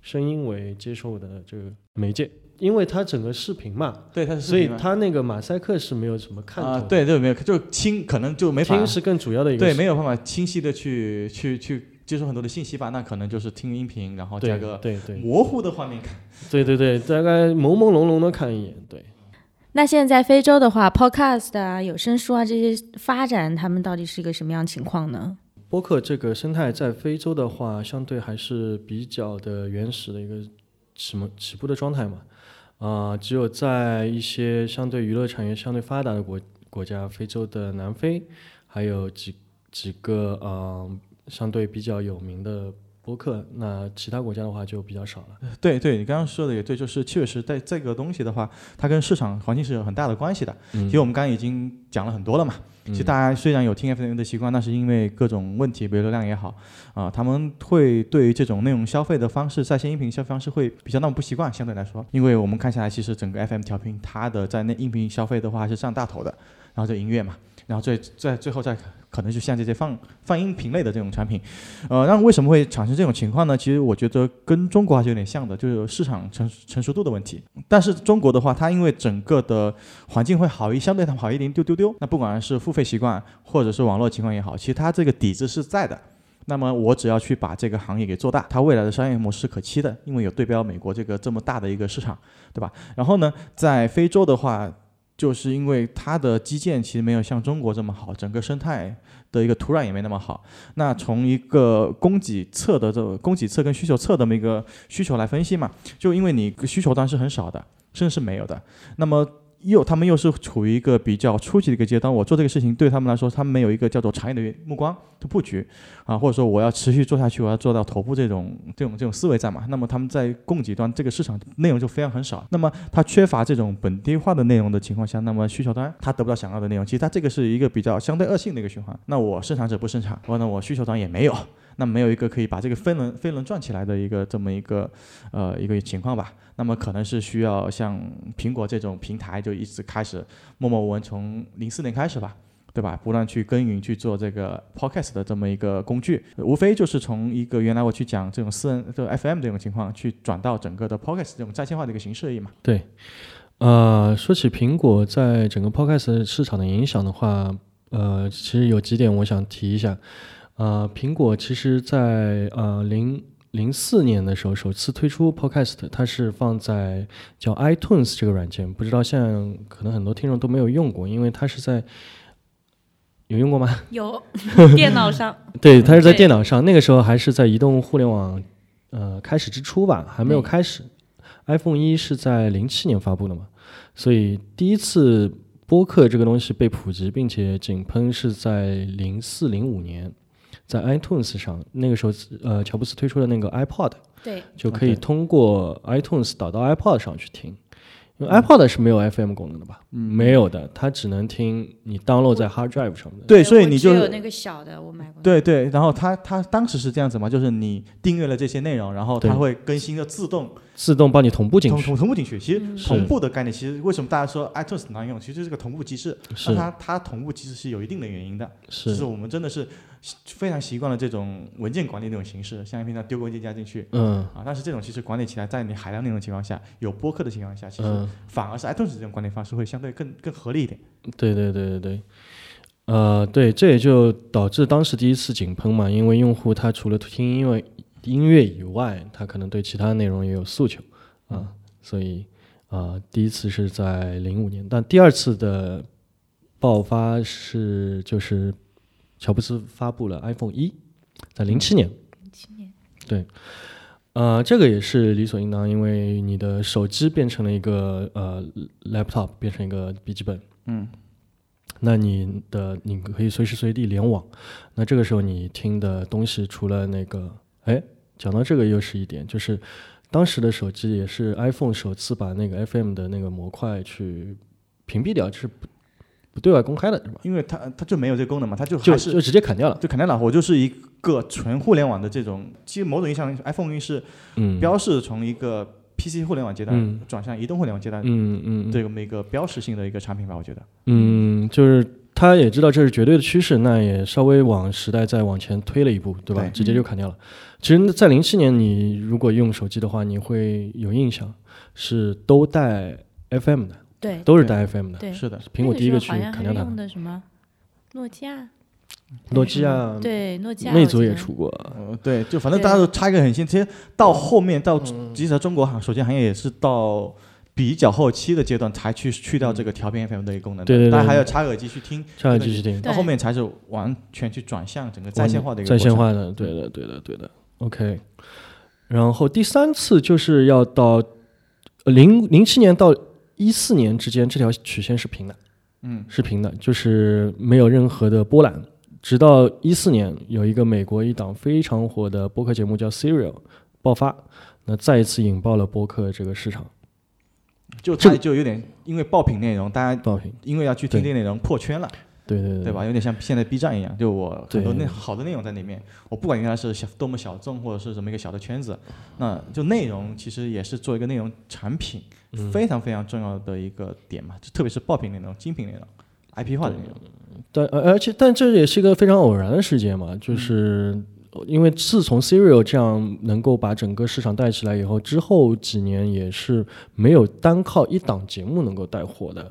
声声音为接受的这个媒介，因为它整个视频嘛，对它是视所以它那个马赛克是没有什么看头啊，对对没有，就清可能就没法听是更主要的一个对没有办法清晰的去去去接受很多的信息吧，那可能就是听音频，然后加个对对模糊的画面看。对对对，大概朦朦胧胧的看一眼，对。那现在非洲的话，Podcast 啊、有声书啊这些发展，他们到底是一个什么样情况呢？播客这个生态在非洲的话，相对还是比较的原始的一个起么起步的状态嘛。啊、只有在一些相对娱乐产业相对发达的国国家，非洲的南非，还有几几个呃相对比较有名的播客，那其他国家的话就比较少了。对对，你刚刚说的也对，就是确实在这个东西的话，它跟市场环境是有很大的关系的。嗯其实我们刚刚已经讲了很多了嘛。其实大家虽然有听 FM 的习惯，那是因为各种问题，比如流量也好，啊、他们会对于这种内容消费的方式，在线音频消费方式会比较那么不习惯，相对来说，因为我们看下来，其实整个 FM 调频它的在那音频消费的话是占大头的，然后就音乐嘛，然后最在最后再可能就像这些放放音频类的这种产品，呃，那为什么会产生这种情况呢？其实我觉得跟中国还是有点像的，就是市场成成熟度的问题。但是中国的话，它因为整个的环境会好一，相对它好一点丢丢丢。那不管是付费习惯或者是网络情况也好，其实它这个底子是在的。那么我只要去把这个行业给做大，它未来的商业模式可期的，因为有对标美国这个这么大的一个市场，对吧？然后呢，在非洲的话，就是因为它的基建其实没有像中国这么好，整个生态的一个土壤也没那么好。那从一个供给侧的这个供给侧跟需求侧这么一个需求来分析嘛，就因为你需求端是很少的，甚至是没有的，那么。又他们又是处于一个比较初级的一个阶段，我做这个事情对他们来说，他们没有一个叫做长远的目光的布局啊，或者说我要持续做下去，我要做到头部这种这种这种思维在嘛。那么他们在供给端这个市场内容就非常很少，那么他缺乏这种本地化的内容的情况下，那么需求端他得不到想要的内容，其实它这个是一个比较相对恶性的一个循环。那我生产者不生产，我呢我需求端也没有，那没有一个可以把这个飞轮飞轮转起来的一个这么一个呃一个情况吧。那么可能是需要像苹果这种平台就一直开始默默无闻，从零四年开始吧。对吧？不断去耕耘去做这个 podcast 的这么一个工具，无非就是从一个原来我去讲这种私人这个 FM 这种情况，去转到整个的 podcast 这种在线化的一个形式而已嘛。对，呃，说起苹果在整个 Podcast 市场的影响的话，呃，其实有几点我想提一下。呃，苹果其实在呃零零四年的时候首次推出 Podcast，它是放在叫 iTunes 这个软件，不知道现在可能很多听众都没有用过，因为它是在有用过吗？有电脑上，对，它是在电脑上，那个时候还是在移动互联网呃开始之初吧，还没有开始。iPhone 一是在零七年发布的嘛，所以第一次播客这个东西被普及并且井喷是在零四零五年，在 iTunes 上，那个时候呃乔布斯推出的那个 iPod 对，就可以通过 iTunes 导到 iPod 上去听。因为 iPod 是没有 FM 功能的吧？嗯没有的，它只能听你 download 在 hard drive 上的。对，所以你就有那个小的，我买过。对对，然后它它当时是这样子嘛，就是你订阅了这些内容，然后它会更新的自动自动帮你同步进去。同同同步进去。其实嗯同步的概念，其实为什么大家说 iTunes 难用，其实就是个同步机制。是那它它同步其实是有一定的原因的，是，就是我们真的是非常习惯了这种文件管理那种形式，像平常丢个文件夹进去。嗯啊，但是这种其实管理起来，在你海量内容情况下，有播客的情况下，其实嗯，反而是 iTunes 这种管理方式会相对更更合理一点。对对对对对，呃，对，这也就导致当时第一次井喷嘛，因为用户他除了听音乐音乐以外，他可能对其他内容也有诉求啊，所以啊、第一次是在零五年，但第二次的爆发是就是乔布斯发布了 iPhone 一，在零七年。七年，呃，这个也是理所应当，因为你的手机变成了一个呃 laptop，变成一个笔记本，嗯，那你的你可以随时随地联网，那这个时候你听的东西除了那个，哎，讲到这个又是一点，就是当时的手机也是 iPhone 首次把那个 FM 的那个模块去屏蔽掉，就是不不对外公开的，是吧？因为它它就没有这个功能嘛，它就就还是就直接砍掉了，就砍掉了，我就是一个纯互联网的这种，其实某种意义上，iPhone 一是嗯，标示从一个 PC 互联网阶段嗯转向移动互联网阶段嗯嗯，这么一个标识性的一个产品吧，我觉得。嗯，就是他也知道这是绝对的趋势，那也稍微往时代再往前推了一步，对吧？对直接就砍掉了。其实，在零七年，你如果用手机的话，你会有印象，是都带 FM 的，对都是带 FM 的。是的，苹果第一个去那时候好像还是砍掉它用的什么诺基亚，诺基亚、对诺基亚，魅族也出过，呃，对，就反正大家都差一个很新。其实到后面到，嗯即使在中国行手机行业也是到比较后期的阶段才去去掉这个调频 FM 的一个功能。对对对大家还要插耳机去听，插耳机去听。到后面才是完全去转向整个在线化的一个在线化的，对的，对的，对的。OK，然后第三次就是要到呃零零七年到一四年之间，这条曲线是平的。嗯，是平的，就是没有任何的波澜。直到一四年，有一个美国一档非常火的播客节目叫 Serial 爆发，那再一次引爆了播客这个市场就这它就有点因为爆品内容，大家爆品。因为要去听对这内容破圈了，对对对对？吧？有点像现在 B 站一样，就我很多对内好的内容在里面，我不管原来是小多么小众或者是什么一个小的圈子，那就内容其实也是做一个内容产品嗯非常非常重要的一个点嘛，就特别是爆品内容、精品内容、IP 化的内容。但而而且但这也是一个非常偶然的事件嘛，就是因为自从 Serial 这样能够把整个市场带起来以后，之后几年也是没有单靠一档节目能够带火的。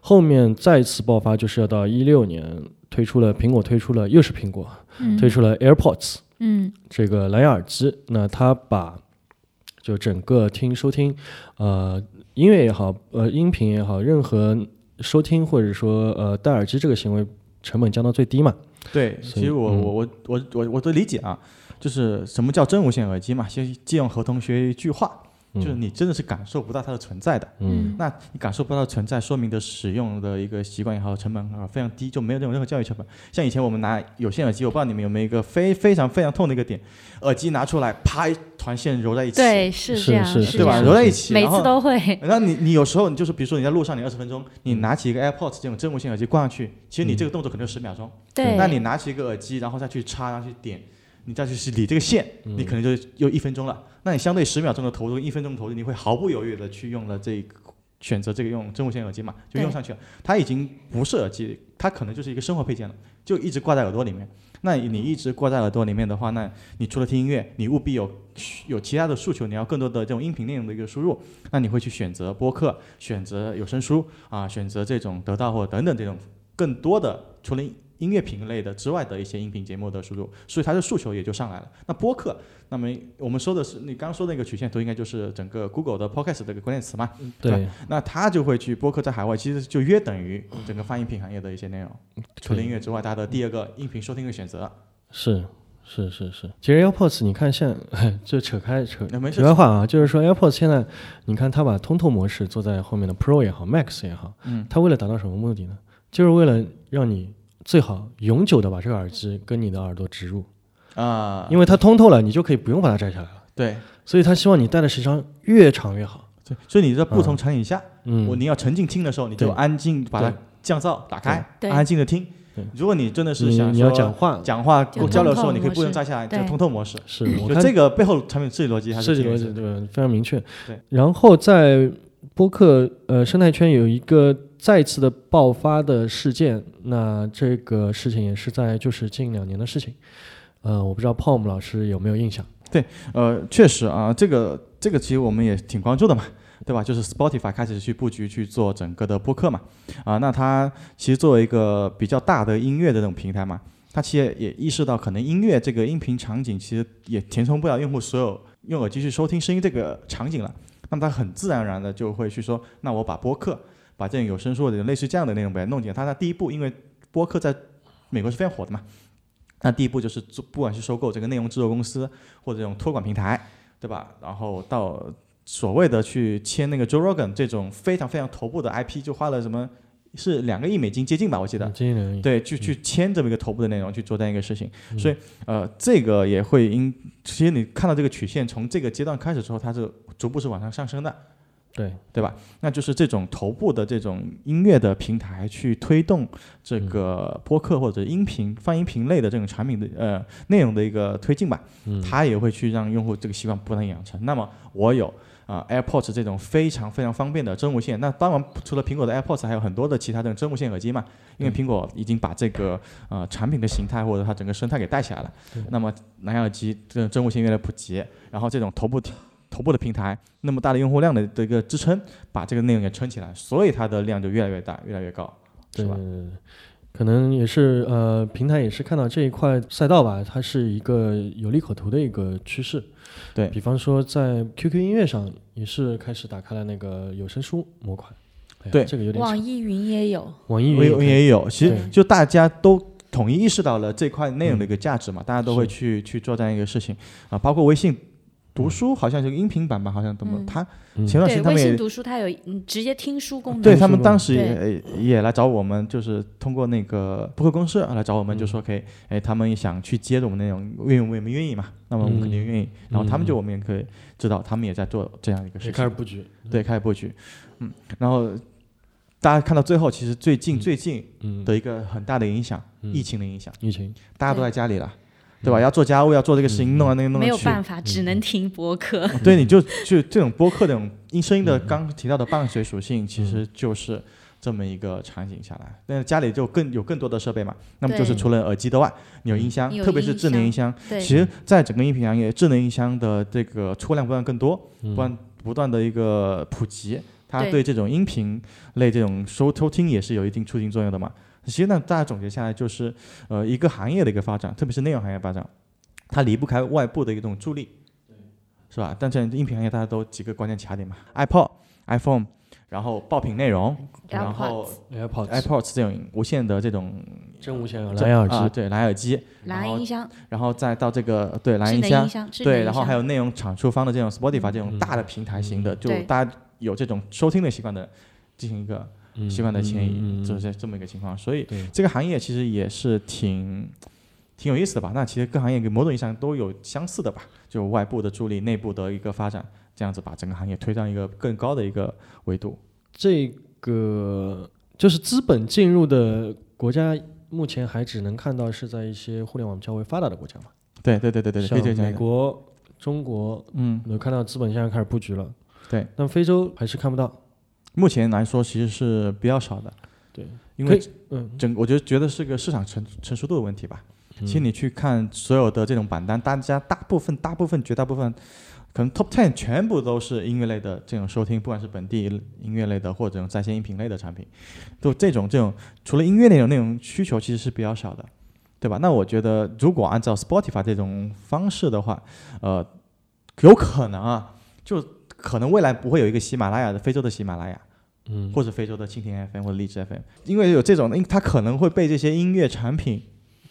后面再次爆发就是要到一六年推出了苹果推出了又是苹果嗯推出了 AirPods 嗯这个蓝牙耳机，那它把就整个听收听呃音乐也好，呃音频也好，任何收听或者说呃戴耳机这个行为成本降到最低嘛。对，其实我嗯我我我我我的理解啊，就是什么叫真无线耳机嘛？先借用何同学一句话，就是嗯你真的是感受不到它的存在的。嗯那你感受不到它存在，说明的使用的一个习惯也好，成本啊非常低，就没有这种任何教育成本。像以前我们拿有线耳机，我不知道你们有没有一个非非常非常痛的一个点，耳机拿出来，啪一团线揉在一起，对，是是这样，是是对吧？揉在一起，每然后次都会。那你你有时候你就是比如说你在路上你二十分钟，你拿起一个 AirPods 这种真无线耳机挂上去，其实你这个动作可能就十秒钟。对，那你拿起一个耳机，然后再去插，然后去点，你再去理这个线，嗯你可能就又一分钟了。那你相对十秒钟的投入，一分钟的投入，你会毫不犹豫的去用了这个选择这个用真无线耳机嘛，就用上去了。它已经不是耳机，它可能就是一个生活配件了，就一直挂在耳朵里面。那你一直挂在耳朵里面的话，那你除了听音乐，你务必有有其他的诉求，你要更多的这种音频内容的一个输入，那你会去选择播客，选择有声书啊，选择这种得到或等等这种更多的除了音乐品类的之外的一些音频节目的输入，所以它的诉求也就上来了。那播客，那么我们说的是你刚刚说的那个曲线图，应该就是整个 Google 的 Podcast 这个关键词嘛？对对那它就会去播客在海外，其实就约等于整个泛音频行业的一些内容，除了音乐之外，它的第二个音频收听的选择。是是是是。其实 AirPods 你看现在 就扯开扯那没事题外话啊，就是说 AirPods 现在你看它把通透模式做在后面的 Pro 也好，Max 也好，嗯，它为了达到什么目的呢？就是为了让你最好永久的把这个耳机跟你的耳朵植入，啊，因为它通透了，你就可以不用把它摘下来了。对。所以他希望你戴的时长越长越好。对，所以你在不同场景下，嗯，我你要沉浸听的时候，你就安静把它降噪打开，对。安静的听。对。如果你真的是想你要讲话，讲话就交流的时候，你可以不用摘下来，就对通透模式。是就这个背后产品设计逻辑还是设计逻辑对非常明确。对，然后在播客呃生态圈有一个再次的爆发的事件，那这个事情也是在就是近两年的事情。呃，我不知道 Palm 老师有没有印象？对呃，确实啊，这个这个其实我们也挺关注的嘛，对吧？就是 Spotify 开始去布局去做整个的播客嘛，啊，那它其实作为一个比较大的音乐的这种平台嘛，它其实也意识到可能音乐这个音频场景其实也填充不了用户所有用耳机去收听声音这个场景了，那么它很自然而然的就会去说，那我把播客把这种有声书的类似这样的内容把它弄进来。它的第一步，因为播客在美国是非常火的嘛，那第一步就是做，不管是收购这个内容制作公司或者这种托管平台，对吧？然后到所谓的去签那个 Joe Rogan 这种非常非常头部的 IP，就花了什么是两个亿美金接近吧，我记得。经纪人对，去去签这么一个头部的内容去做这样一个事情，嗯所以呃，这个也会因，其实你看到这个曲线从这个阶段开始之后，它是逐步是往上上升的，对对吧？那就是这种头部的这种音乐的平台去推动这嗯个播客或者音频泛音频类的这种产品的呃内容的一个推进吧，嗯它也会去让用户这个习惯不断养成。那么我有啊、AirPods 这种非常非常方便的真无线，那当然除了苹果的 AirPods，还有很多的其他的真无线耳机嘛，因为苹果已经把这个呃产品的形态或者它整个生态给带起来了。那么蓝牙耳机这种真无线越来越普及，然后这种头部头部的平台那么大的用户量的的一个支撑，把这个内容给撑起来，所以它的量就越来越大，越来越高，是吧？可能也是呃，平台也是看到这一块赛道吧，它是一个有利可图的一个趋势。对。比方说，在 QQ 音乐上也是开始打开了那个有声书模块。哎对。这个有点网易云也有，网易云也有，其实就大家都统一意识到了这块内容的一个价值嘛，大家都会去去做这样一个事情。啊，包括微信读书好像是个音频版吧，好像怎么嗯。他前段时间他们也微信读书它有嗯直接听书功能。对他们当时也也来找我们，就是通过那个播客公司来找我们，嗯就说可以，哎，他们也想去接着我们那种，愿意我们愿意嘛，那么我们肯定嗯愿意。然后他们就嗯我们也可以知道，他们也在做这样一个事情。开始情，布局，对，开始布局，嗯，然后大家看到最后，其实最近嗯。最近嗯，的一个很大的影响，嗯。疫情的影响，疫情，大家都在家里了，对吧？要做家务，要做这个事情，嗯弄啊那个弄没有办法，只能听播客。对，你就就这种播客这种音声音的嗯刚提到的伴随属性，其实就是这么一个场景下来。那家里就更有更多的设备嘛，那么就是除了耳机的外，你有音箱特别是智能音箱。对，其实，在整个音频行业，智能音箱的这个出货量不断更多，嗯不断不断的一个普及，它对对这种音频类这种收收听也是有一定促进作用的嘛。其实呢，大家总结下来就是，呃，一个行业的一个发展，特别是内容行业发展，它离不开外部的一种助力，是吧？但这音频行业大家都几个关键卡点嘛，iPod、iPhone，然后爆品内容，然后 AirPods、AirPods 这种无线的这种真无线这蓝牙耳机，啊对蓝牙耳机，蓝牙音箱、然后再到这个对蓝牙音箱对，然后还有内容产出方的这种 Spotify 这种嗯。大的平台型的，就大家有这种收听的习惯的，进行一个嗯习惯的迁移，嗯就是这么一个情况。所以，这个行业其实也是挺挺有意思的吧？那其实各行业跟某种意义上都有相似的吧，就外部的助力，内部的一个发展，这样子把整个行业推上一个更高的一个维度。这个就是资本进入的国家，目前还只能看到是在一些互联网较为发达的国家嘛，对对对对对，可以这像美。国、中国，嗯，能看到资本现在开始布局了，对，但非洲还是看不到，目前来说其实是比较少的。对，因为嗯，整我觉得觉得是个市场成成熟度的问题吧。其实嗯你去看所有的这种榜单，大家大部分、大部分、绝大部分，可能 top ten 全部都是音乐类的这种收听，不管是本地音乐类的或者在线音频类的产品，都这种这种除了音乐那种那种需求其实是比较少的，对吧？那我觉得如果按照 Spotify 这种方式的话，呃，有可能啊，就可能未来不会有一个喜马拉雅的非洲的喜马拉雅，嗯，或者非洲的蜻蜓 FM 或者荔枝 FM，因为有这种，因它可能会被这些音乐产品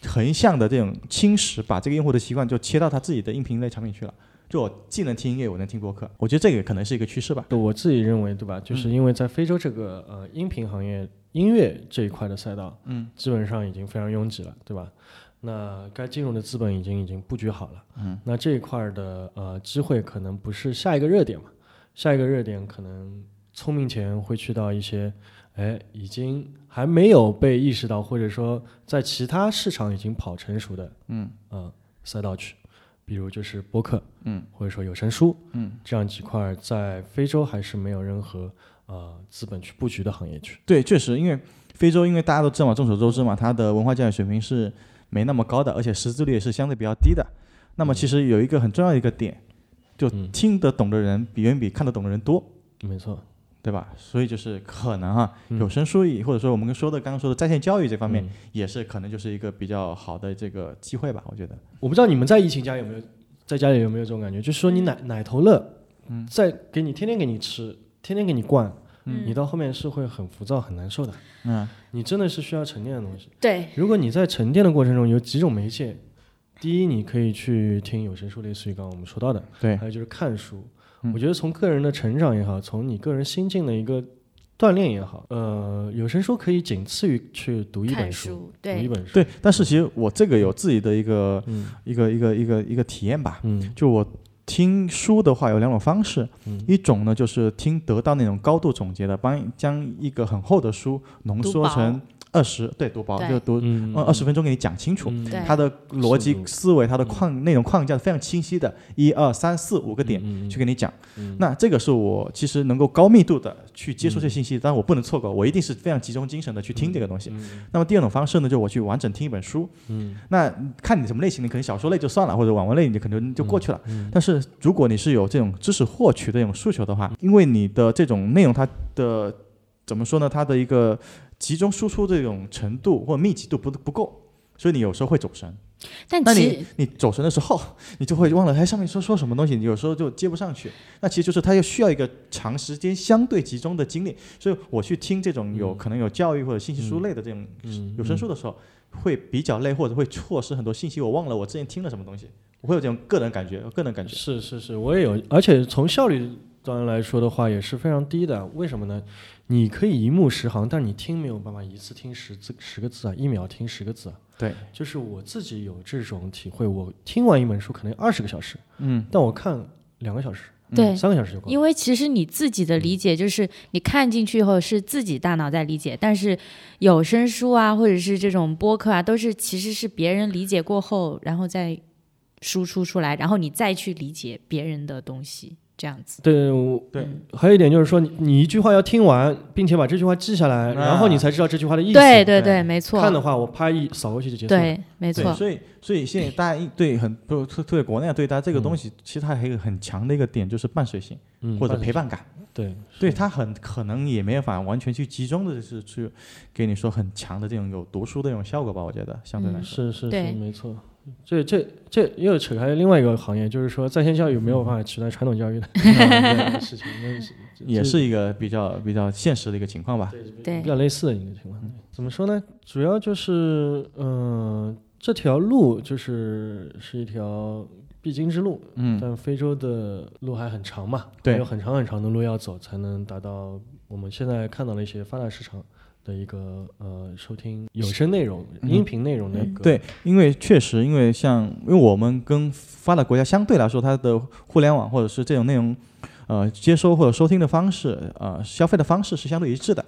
横向的这种侵蚀，把这个用户的习惯就切到他自己的音频类产品去了。就我既能听音乐，我能听播客，我觉得这个可能是一个趋势吧。我自己认为，对吧？就是因为在非洲这个呃音频行业、音乐这一块的赛道，嗯，基本上已经非常拥挤了，对吧？那该进入的资本已经已经布局好了，嗯，那这一块儿的呃机会可能不是下一个热点嘛，下一个热点可能聪明钱会去到一些，哎，已经还没有被意识到，或者说在其他市场已经跑成熟的，嗯呃赛道去，比如就是播客，嗯，或者说有声书，嗯，这样几块儿在非洲还是没有任何呃资本去布局的行业去。对，确实，因为非洲，因为大家都知道嘛，众所周知嘛，它的文化教育水平是没那么高的，而且识字率也是相对比较低的。那么其实有一个很重要的一个点，就嗯听得懂的人比远比看得懂的人多。没错，对吧？所以就是可能哈、嗯有声书或者说我们说的刚刚说的在线教育这方面，嗯也是可能就是一个比较好的这个机会吧，我觉得。我不知道你们在疫情家有没有，在家里有没有这种感觉，就是说你奶奶头乐，嗯在给你天天给你吃，天天给你灌，嗯你到后面是会很浮躁、很难受的。嗯，你真的是需要沉淀的东西。对，如果你在沉淀的过程中有几种媒介，第一，你可以去听有声书，类似于刚刚我们说到的，对还有就是看书。嗯我觉得从个人的成长也好，从你个人心境的一个锻炼也好，呃，有声书可以仅次于去读一本看书，对，读一，本书。对。但是其实我这个有自己的一个嗯一个一个一个一个体验吧。嗯就我听书的话有两种方式，嗯一种呢就是听得到那种高度总结的，帮将一个很厚的书浓缩成二十，对，读薄就读嗯二十分钟给你讲清楚。它的逻辑思维、它的嗯框内容框架是非常清晰的，一二三四五个点去给你讲。嗯那这个是我其实能够高密度的去接触这信息，但我不能错过，我一定是非常集中精神的去听这个东西。嗯那么第二种方式呢，就我去完整听一本书。嗯那看你什么类型的，可能小说类就算了，或者网文类你可能就过去了。嗯但是如果你是有这种知识获取的这种诉求的话，因为你的这种内容它的怎么说呢？它的一个集中输出这种程度或密集度不不够，所以你有时候会走神。那你但其实你走神的时候，你就会忘了哎上面说说什么东西，你有时候就接不上去。那其实就是它又需要一个长时间相对集中的精力。所以我去听这种有嗯可能有教育或者信息书类的这种嗯有声书的时候，会比较累，或者会错失很多信息。我忘了我之前听了什么东西。我会有这种个人感觉，个人感觉。是是是，我也有，而且从效率端来说的话，也是非常低的。为什么呢？你可以一目十行，但你听没有办法一次听十字十个字啊，一秒听十个字啊。对，就是我自己有这种体会，我听完一本书可能二十个小时，嗯，但我看两个小时、对，三个小时就够了。因为其实你自己的理解就是你看进去以后是自己大脑在理解，但是有声书啊，或者是这种播客啊，都是其实是别人理解过后，然后再输出出来，然后你再去理解别人的东西，这样子。对，我对，还有一点就是说，你你一句话要听完，并且把这句话记下来，然后你才知道这句话的意思。对对对对，没错。看的话，我啪一扫过去就结束了。对，没错。所以所以现在大家一对很不特特别国内对待这个东西，其实它还有很强的一个点，就是伴随性嗯或者陪伴感。对，对它很可能也没有法完全去集中的是去给你说很强的这种有读书的这种效果吧，我觉得相对来说。是是是，对没错。这这这又扯开另外一个行业，就是说在线教育没有办法取代传统教育的这个事情，那 也是一个比较比较现实的一个情况吧。对比较类似的一个情况。怎么说呢？主要就是，嗯、这条路就是是一条必经之路，嗯但非洲的路还很长嘛，对还有很长很长的路要走，才能达到我们现在看到的一些发达市场的一个呃收听有声内容、嗯。音频内容的一个对，因为确实，因为像因为我们跟发达国家相对来说，它的互联网或者是这种内容，呃，接收或者收听的方式，呃，消费的方式是相对一致的。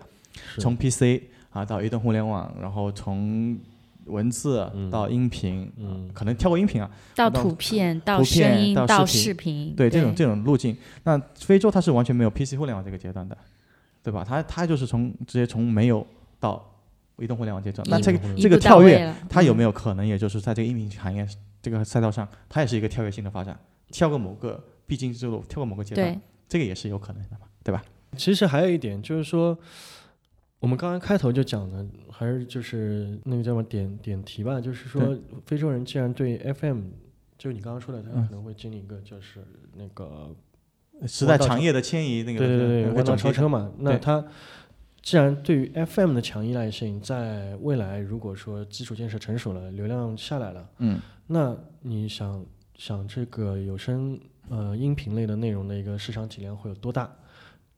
从 PC 啊到移动互联网，然后从文字嗯。到音频，嗯。可能跳过音频啊，到到图片，到图声音，片到视频，对这种这种路径。那非洲它是完全没有 PC 互联网这个阶段的，对吧？它它就是从直接从没有到移动互联网阶段。那这个这个跳跃它有嗯没有可能，也就是在这个音频行业这个赛道上，它也是一个跳跃性的发展，跳过某个必经之路，跳过某个阶段，这个也是有可能的嘛，对吧？其实还有一点就是说，我们刚刚开头就讲的，还是就是那个叫什么点点题吧，就是说非洲人既然对 FM，就你刚刚说的，他嗯可能会经历一个就是那个时代长夜的迁移，那个对对对弯道超车嘛。那对他既然对于 FM 的强依赖性，在未来如果说基础建设成熟了，流量下来了，嗯，那你想想这个有声呃音频类的内容的一个市场体量会有多大，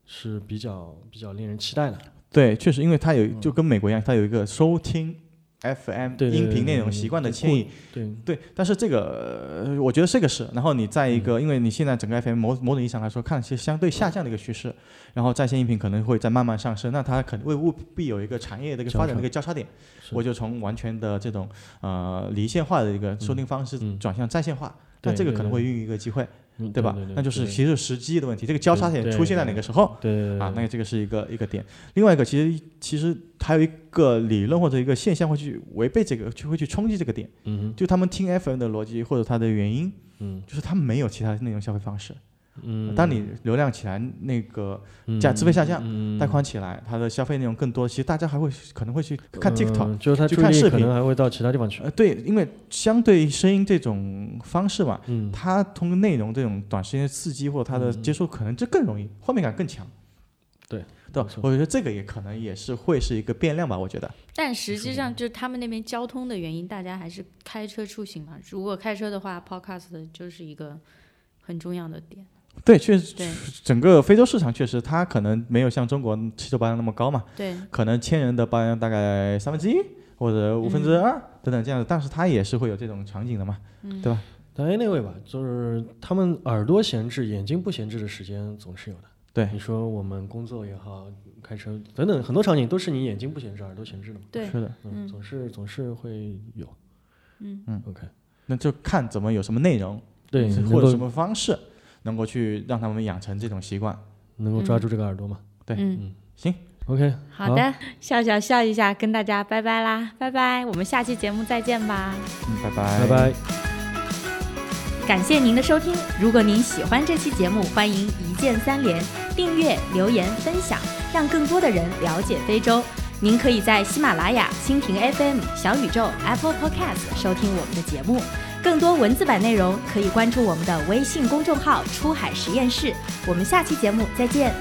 是比较比较令人期待的。对，确实，因为它有就跟美国一样，它有一个收听 FM 音频内容习惯的对迁移。对，对，但是这个、呃我觉得这个是，然后你在一嗯。个，因为你现在整个 FM 某某种意义上来说，看是相对下降的一个趋势，然后在线音频可能会在慢慢上升，那它肯定会务必有一个产业的一个发展的一个交叉点，我就从完全的这种呃离线化的一个收听方式嗯。转向在线化，那这个可能会孕育一个机会，嗯对吧？对那就是其实时机的问题，这个交叉点出现在哪个时候？对对对啊，那个这个是一个一个点。另外一个，其实其实还有一个理论或者一个现象会去违背这个，就会去冲击这个点。嗯哼就他们听 FM 的逻辑或者它的原因，嗯就是他们没有其他内容消费方式。嗯，当你流量起来，那个嗯价资费下降，嗯带宽起来，它的消费内容更多，其实大家还会可能会去看 TikTok。嗯就是他去看视频能还会到其他地方去。呃，对，因为相对声音这种方式嘛，嗯，它通过内容这种短时间的刺激或者它的接受，可能就更容易，画面感更强。对，我觉得这个也可能也是会是一个变量吧，我觉得。但实际上就是他们那边交通的原因，大家还是开车出行嘛。如果开车的话，Podcast 就是一个很重要的点。对，确实，整个非洲市场确实它可能没有像中国汽车保养那么高嘛，对，可能千人的保养大概三分之一或者五分之二等等这样子，但是它也是会有这种场景的嘛，嗯，对吧？但 anyway 吧，就是他们耳朵闲置、眼睛不闲置的时间总是有的。对你说我们工作也好，开车等等很多场景都是你眼睛不闲置、耳朵闲置的嘛。对，是的，嗯，嗯总是总是会有。嗯嗯 OK，那就看怎么有什么内容，对，或者什么方式，能够去让他们养成这种习惯。能够抓住这个耳朵嘛。嗯，行 OK，好的，笑笑笑一下，跟大家拜拜啦，拜拜，我们下期节目再见吧。嗯，拜拜，拜拜。感谢您的收听。如果您喜欢这期节目，欢迎一键三连、订阅、留言、分享，让更多的人了解非洲。您可以在喜马拉雅、蜻蜓 FM、小宇宙、Apple Podcast 收听我们的节目。更多文字版内容可以关注我们的微信公众号“出海实验室”。我们下期节目再见。